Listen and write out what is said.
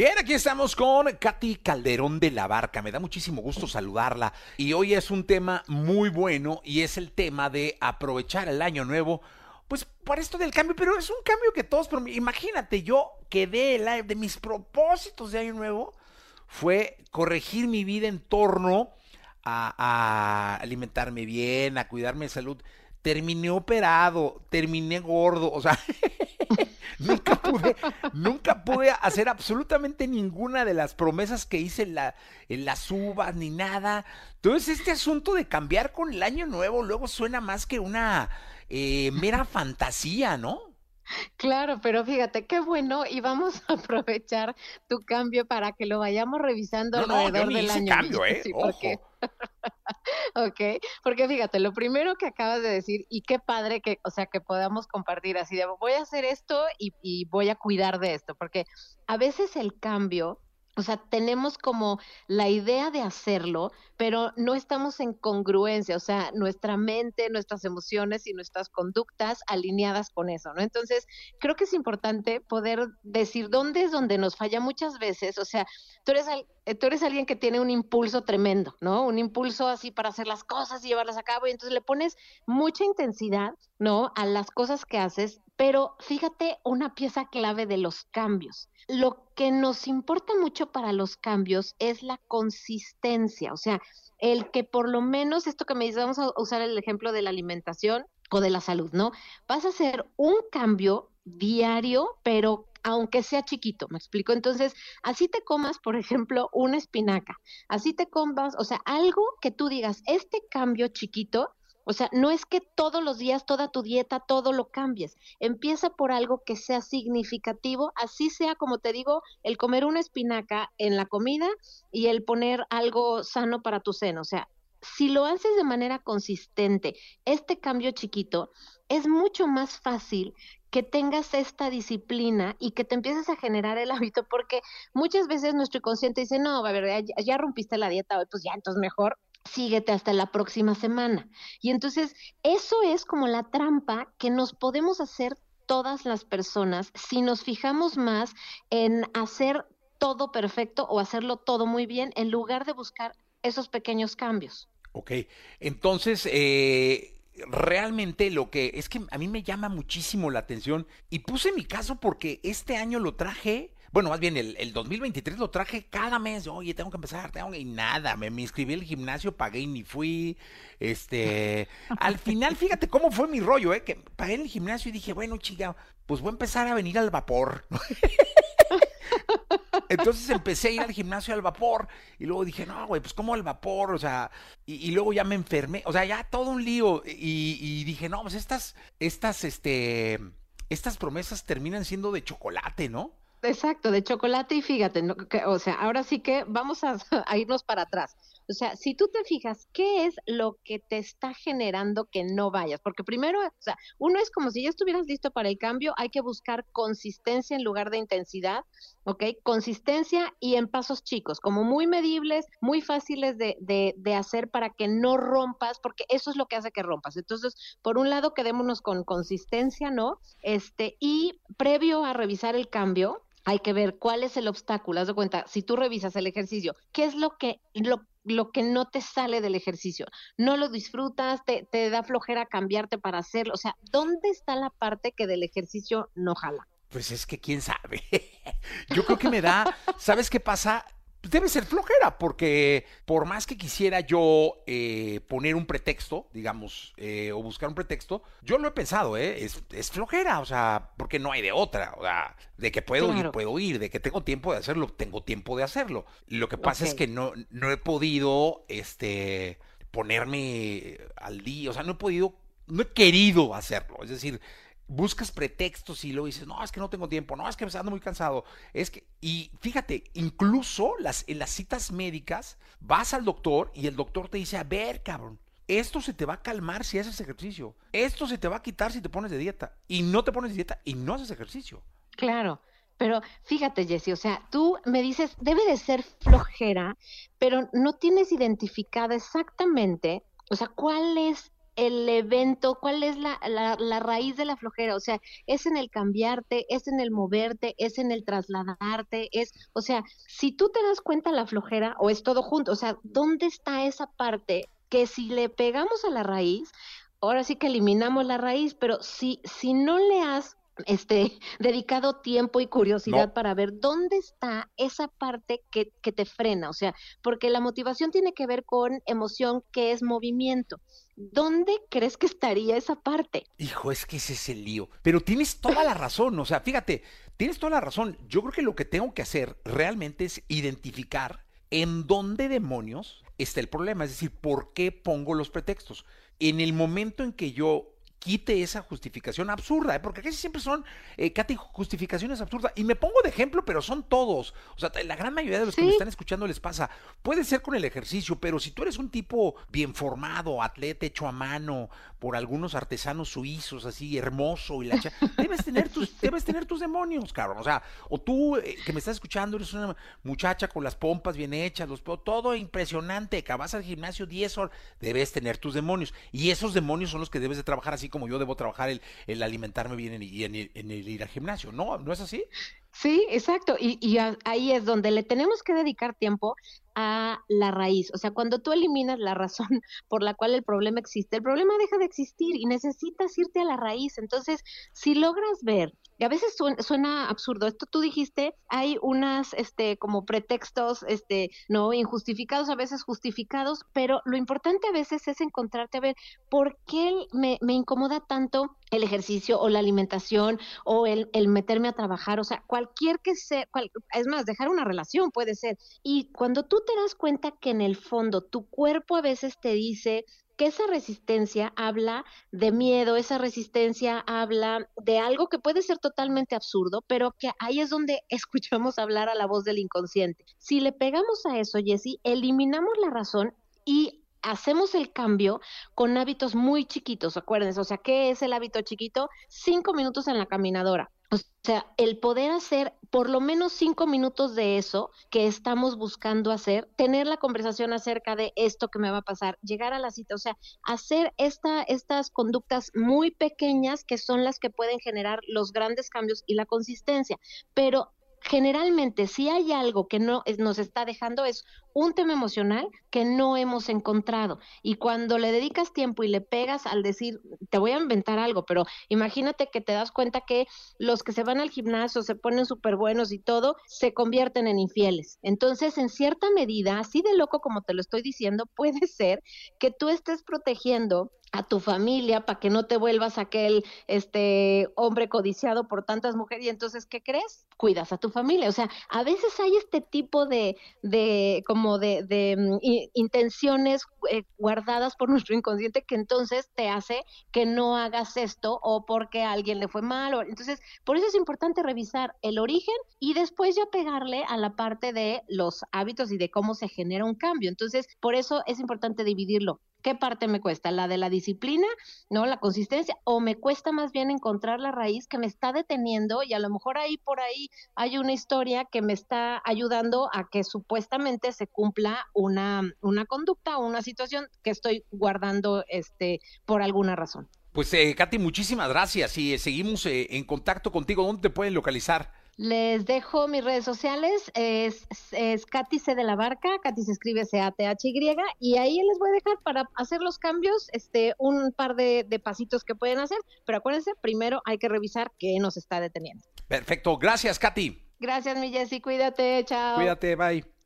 Bien, aquí estamos con Katy Calderón de la Barca. Me da muchísimo gusto saludarla. Y hoy es un tema muy bueno y es el tema de aprovechar el año nuevo. Pues para esto del cambio, pero es un cambio que todos, imagínate, yo quedé el, de mis propósitos de año nuevo fue corregir mi vida en torno a, a alimentarme bien, a cuidarme de salud. Terminé operado, terminé gordo, o sea, nunca pude, nunca pude hacer absolutamente ninguna de las promesas que hice en, la, en las uvas ni nada. Entonces, este asunto de cambiar con el año nuevo luego suena más que una eh, mera fantasía, ¿no? Claro, pero fíjate, qué bueno y vamos a aprovechar tu cambio para que lo vayamos revisando no, alrededor no, yo del año. cambio, ¿eh? Sí, Ojo. porque... ok, porque fíjate, lo primero que acabas de decir y qué padre que, o sea, que podamos compartir así de voy a hacer esto y, y voy a cuidar de esto, porque a veces el cambio o sea, tenemos como la idea de hacerlo, pero no estamos en congruencia, o sea, nuestra mente, nuestras emociones y nuestras conductas alineadas con eso, ¿no? Entonces, creo que es importante poder decir dónde es donde nos falla muchas veces, o sea, tú eres, eh, tú eres alguien que tiene un impulso tremendo, ¿no? Un impulso así para hacer las cosas y llevarlas a cabo, y entonces le pones mucha intensidad, ¿no? A las cosas que haces, pero fíjate una pieza clave de los cambios. Lo que nos importa mucho para los cambios es la consistencia, o sea, el que por lo menos esto que me dices, vamos a usar el ejemplo de la alimentación o de la salud, ¿no? Vas a hacer un cambio diario, pero aunque sea chiquito, ¿me explico? Entonces, así te comas, por ejemplo, una espinaca, así te comas, o sea, algo que tú digas, este cambio chiquito o sea, no es que todos los días, toda tu dieta, todo lo cambies. Empieza por algo que sea significativo, así sea, como te digo, el comer una espinaca en la comida y el poner algo sano para tu seno. O sea, si lo haces de manera consistente, este cambio chiquito, es mucho más fácil que tengas esta disciplina y que te empieces a generar el hábito, porque muchas veces nuestro inconsciente dice, no, a ver, ya, ya rompiste la dieta hoy, pues ya, entonces mejor síguete hasta la próxima semana. Y entonces, eso es como la trampa que nos podemos hacer todas las personas si nos fijamos más en hacer todo perfecto o hacerlo todo muy bien en lugar de buscar esos pequeños cambios. Ok, entonces, eh, realmente lo que es que a mí me llama muchísimo la atención y puse mi caso porque este año lo traje bueno, más bien el, el 2023 lo traje cada mes. Oye, tengo que empezar, tengo que... Y nada, me, me inscribí al gimnasio, pagué y ni fui. Este, al final, fíjate cómo fue mi rollo, ¿eh? Que pagué en el gimnasio y dije, bueno, chica, pues voy a empezar a venir al vapor. Entonces empecé a ir al gimnasio al vapor y luego dije, no, güey, pues ¿cómo al vapor? O sea, y, y, luego ya me enfermé, o sea, ya todo un lío y, y, dije, no, pues estas, estas, este, estas promesas terminan siendo de chocolate, ¿no? Exacto, de chocolate y fíjate, ¿no? o sea, ahora sí que vamos a, a, irnos para atrás. O sea, si tú te fijas, ¿qué es lo que te está generando que no vayas? Porque primero, o sea, uno es como si ya estuvieras listo para el cambio, hay que buscar consistencia en lugar de intensidad, ¿ok? Consistencia y en pasos chicos, como muy medibles, muy fáciles de, de, de hacer para que no rompas, porque eso es lo que hace que rompas. Entonces, por un lado, quedémonos con consistencia, ¿no? Este, y previo a revisar el cambio, hay que ver cuál es el obstáculo. Haz de cuenta, si tú revisas el ejercicio, ¿qué es lo que, lo, lo que no te sale del ejercicio? No lo disfrutas, te, te da flojera cambiarte para hacerlo. O sea, ¿dónde está la parte que del ejercicio no jala? Pues es que quién sabe. Yo creo que me da, ¿sabes qué pasa? Debe ser flojera, porque por más que quisiera yo eh, poner un pretexto, digamos, eh, o buscar un pretexto, yo lo he pensado, ¿eh? Es, es, flojera, o sea, porque no hay de otra, o sea, de que puedo claro. ir, puedo ir, de que tengo tiempo de hacerlo, tengo tiempo de hacerlo. Lo que pasa okay. es que no, no he podido, este, ponerme al día, o sea, no he podido, no he querido hacerlo, es decir, buscas pretextos y luego dices, no, es que no tengo tiempo, no, es que me ando muy cansado, es que, y fíjate, incluso las, en las citas médicas, vas al doctor y el doctor te dice, a ver, cabrón, esto se te va a calmar si haces ejercicio, esto se te va a quitar si te pones de dieta, y no te pones de dieta y no haces ejercicio. Claro. Pero fíjate, Jessy, o sea, tú me dices, debe de ser flojera, pero no tienes identificada exactamente, o sea, cuál es el evento, cuál es la, la, la, raíz de la flojera. O sea, es en el cambiarte, es en el moverte, es en el trasladarte, es, o sea, si tú te das cuenta la flojera o es todo junto, o sea, ¿dónde está esa parte que si le pegamos a la raíz, ahora sí que eliminamos la raíz, pero si, si no le has este, dedicado tiempo y curiosidad para ver dónde está esa parte que, que, te frena, o sea, porque la motivación tiene que ver con emoción que es movimiento. ¿Dónde crees que estaría esa parte? Hijo, es que ese es el lío. Pero tienes toda la razón, o sea, fíjate, tienes toda la razón. Yo creo que lo que tengo que hacer realmente es identificar en dónde demonios está el problema, es decir, ¿por qué pongo los pretextos? En el momento en que yo quite esa justificación absurda, ¿eh? porque casi siempre son, eh, Katy, justificaciones absurdas. Y me pongo de ejemplo, pero son todos. O sea, la gran mayoría de los que me están escuchando les pasa. Puede ser con el ejercicio, pero si tú eres un tipo bien formado, atleta hecho a mano por algunos artesanos suizos, así hermoso y la debes tener tus, debes tener tus demonios, cabrón. O sea, o tú eh, que me estás escuchando, eres una muchacha con las pompas bien hechas, los todo impresionante, que vas al gimnasio 10 horas, debes tener tus demonios. Y esos demonios son los que debes de trabajar así como yo debo trabajar el, el alimentarme bien y en, el ir al gimnasio. ¿No? ¿No es así? Sí, exacto. Y, y ahí es donde le tenemos que dedicar tiempo a la raíz. O sea, cuando tú eliminas la razón por la cual el problema existe, el problema deja de existir y necesitas irte a la raíz. Entonces, si logras ver, y a veces suena, absurdo, esto tú dijiste, hay unas, este, como pretextos, este, no injustificados, a veces justificados, pero lo importante a veces es encontrarte a ver por qué me, incomoda tanto el ejercicio o la alimentación o el, el meterme a trabajar, o sea, cualquier que sea, es más, dejar una relación puede ser. Y cuando tú te das cuenta que en el fondo tu cuerpo a veces te dice que esa resistencia habla de miedo, esa resistencia habla de algo que puede ser totalmente absurdo, pero que ahí es donde escuchamos hablar a la voz del inconsciente. Si le pegamos a eso, Jesse, eliminamos la razón y hacemos el cambio con hábitos muy chiquitos, acuérdense, o sea, ¿qué es el hábito chiquito? Cinco minutos en la caminadora. O sea, el poder hacer por lo menos cinco minutos de eso que estamos buscando hacer, tener la conversación acerca de esto que me va a pasar, llegar a la cita, o sea, hacer esta, estas conductas muy pequeñas que son las que pueden generar los grandes cambios y la consistencia. Pero generalmente si hay algo que no nos está dejando es un tema emocional que no hemos encontrado. Y cuando le dedicas tiempo y le pegas al decir te voy a inventar algo pero imagínate que te das cuenta que los que se van al gimnasio se ponen súper buenos y todo se convierten en infieles. Entonces en cierta medida así de loco como te lo estoy diciendo puede ser que tú estés protegiendo a tu familia para que no te vuelvas aquel este hombre codiciado por tantas mujeres y entonces ¿qué crees? Cuidas a tu familia, o sea, a veces hay este tipo de, de como de, de mm, intenciones eh, guardadas por nuestro inconsciente que entonces te hace que no hagas esto o porque alguien le fue mal, o, entonces por eso es importante revisar el origen y después ya pegarle a la parte de los hábitos y de cómo se genera un cambio, entonces por eso es importante dividirlo ¿Qué parte me cuesta? ¿La de la disciplina? ¿No? ¿La consistencia? ¿O me cuesta más bien encontrar la raíz que me está deteniendo y a lo mejor ahí por ahí hay una historia que me está ayudando a que supuestamente se cumpla una, una conducta o una situación que estoy guardando este, por alguna razón? Pues, eh, Katy, muchísimas gracias y eh, seguimos eh, en contacto contigo. ¿Dónde te pueden localizar? Les dejo mis redes sociales, es, es Katy C de la Barca, Katy se escribe C-A-T-H-Y, y ahí les voy a dejar para hacer los cambios, este, un par de, de pasitos que pueden hacer, pero acuérdense, primero hay que revisar qué nos está deteniendo. Perfecto, gracias Katy. Gracias mi Jessy, cuídate, chao. Cuídate, bye.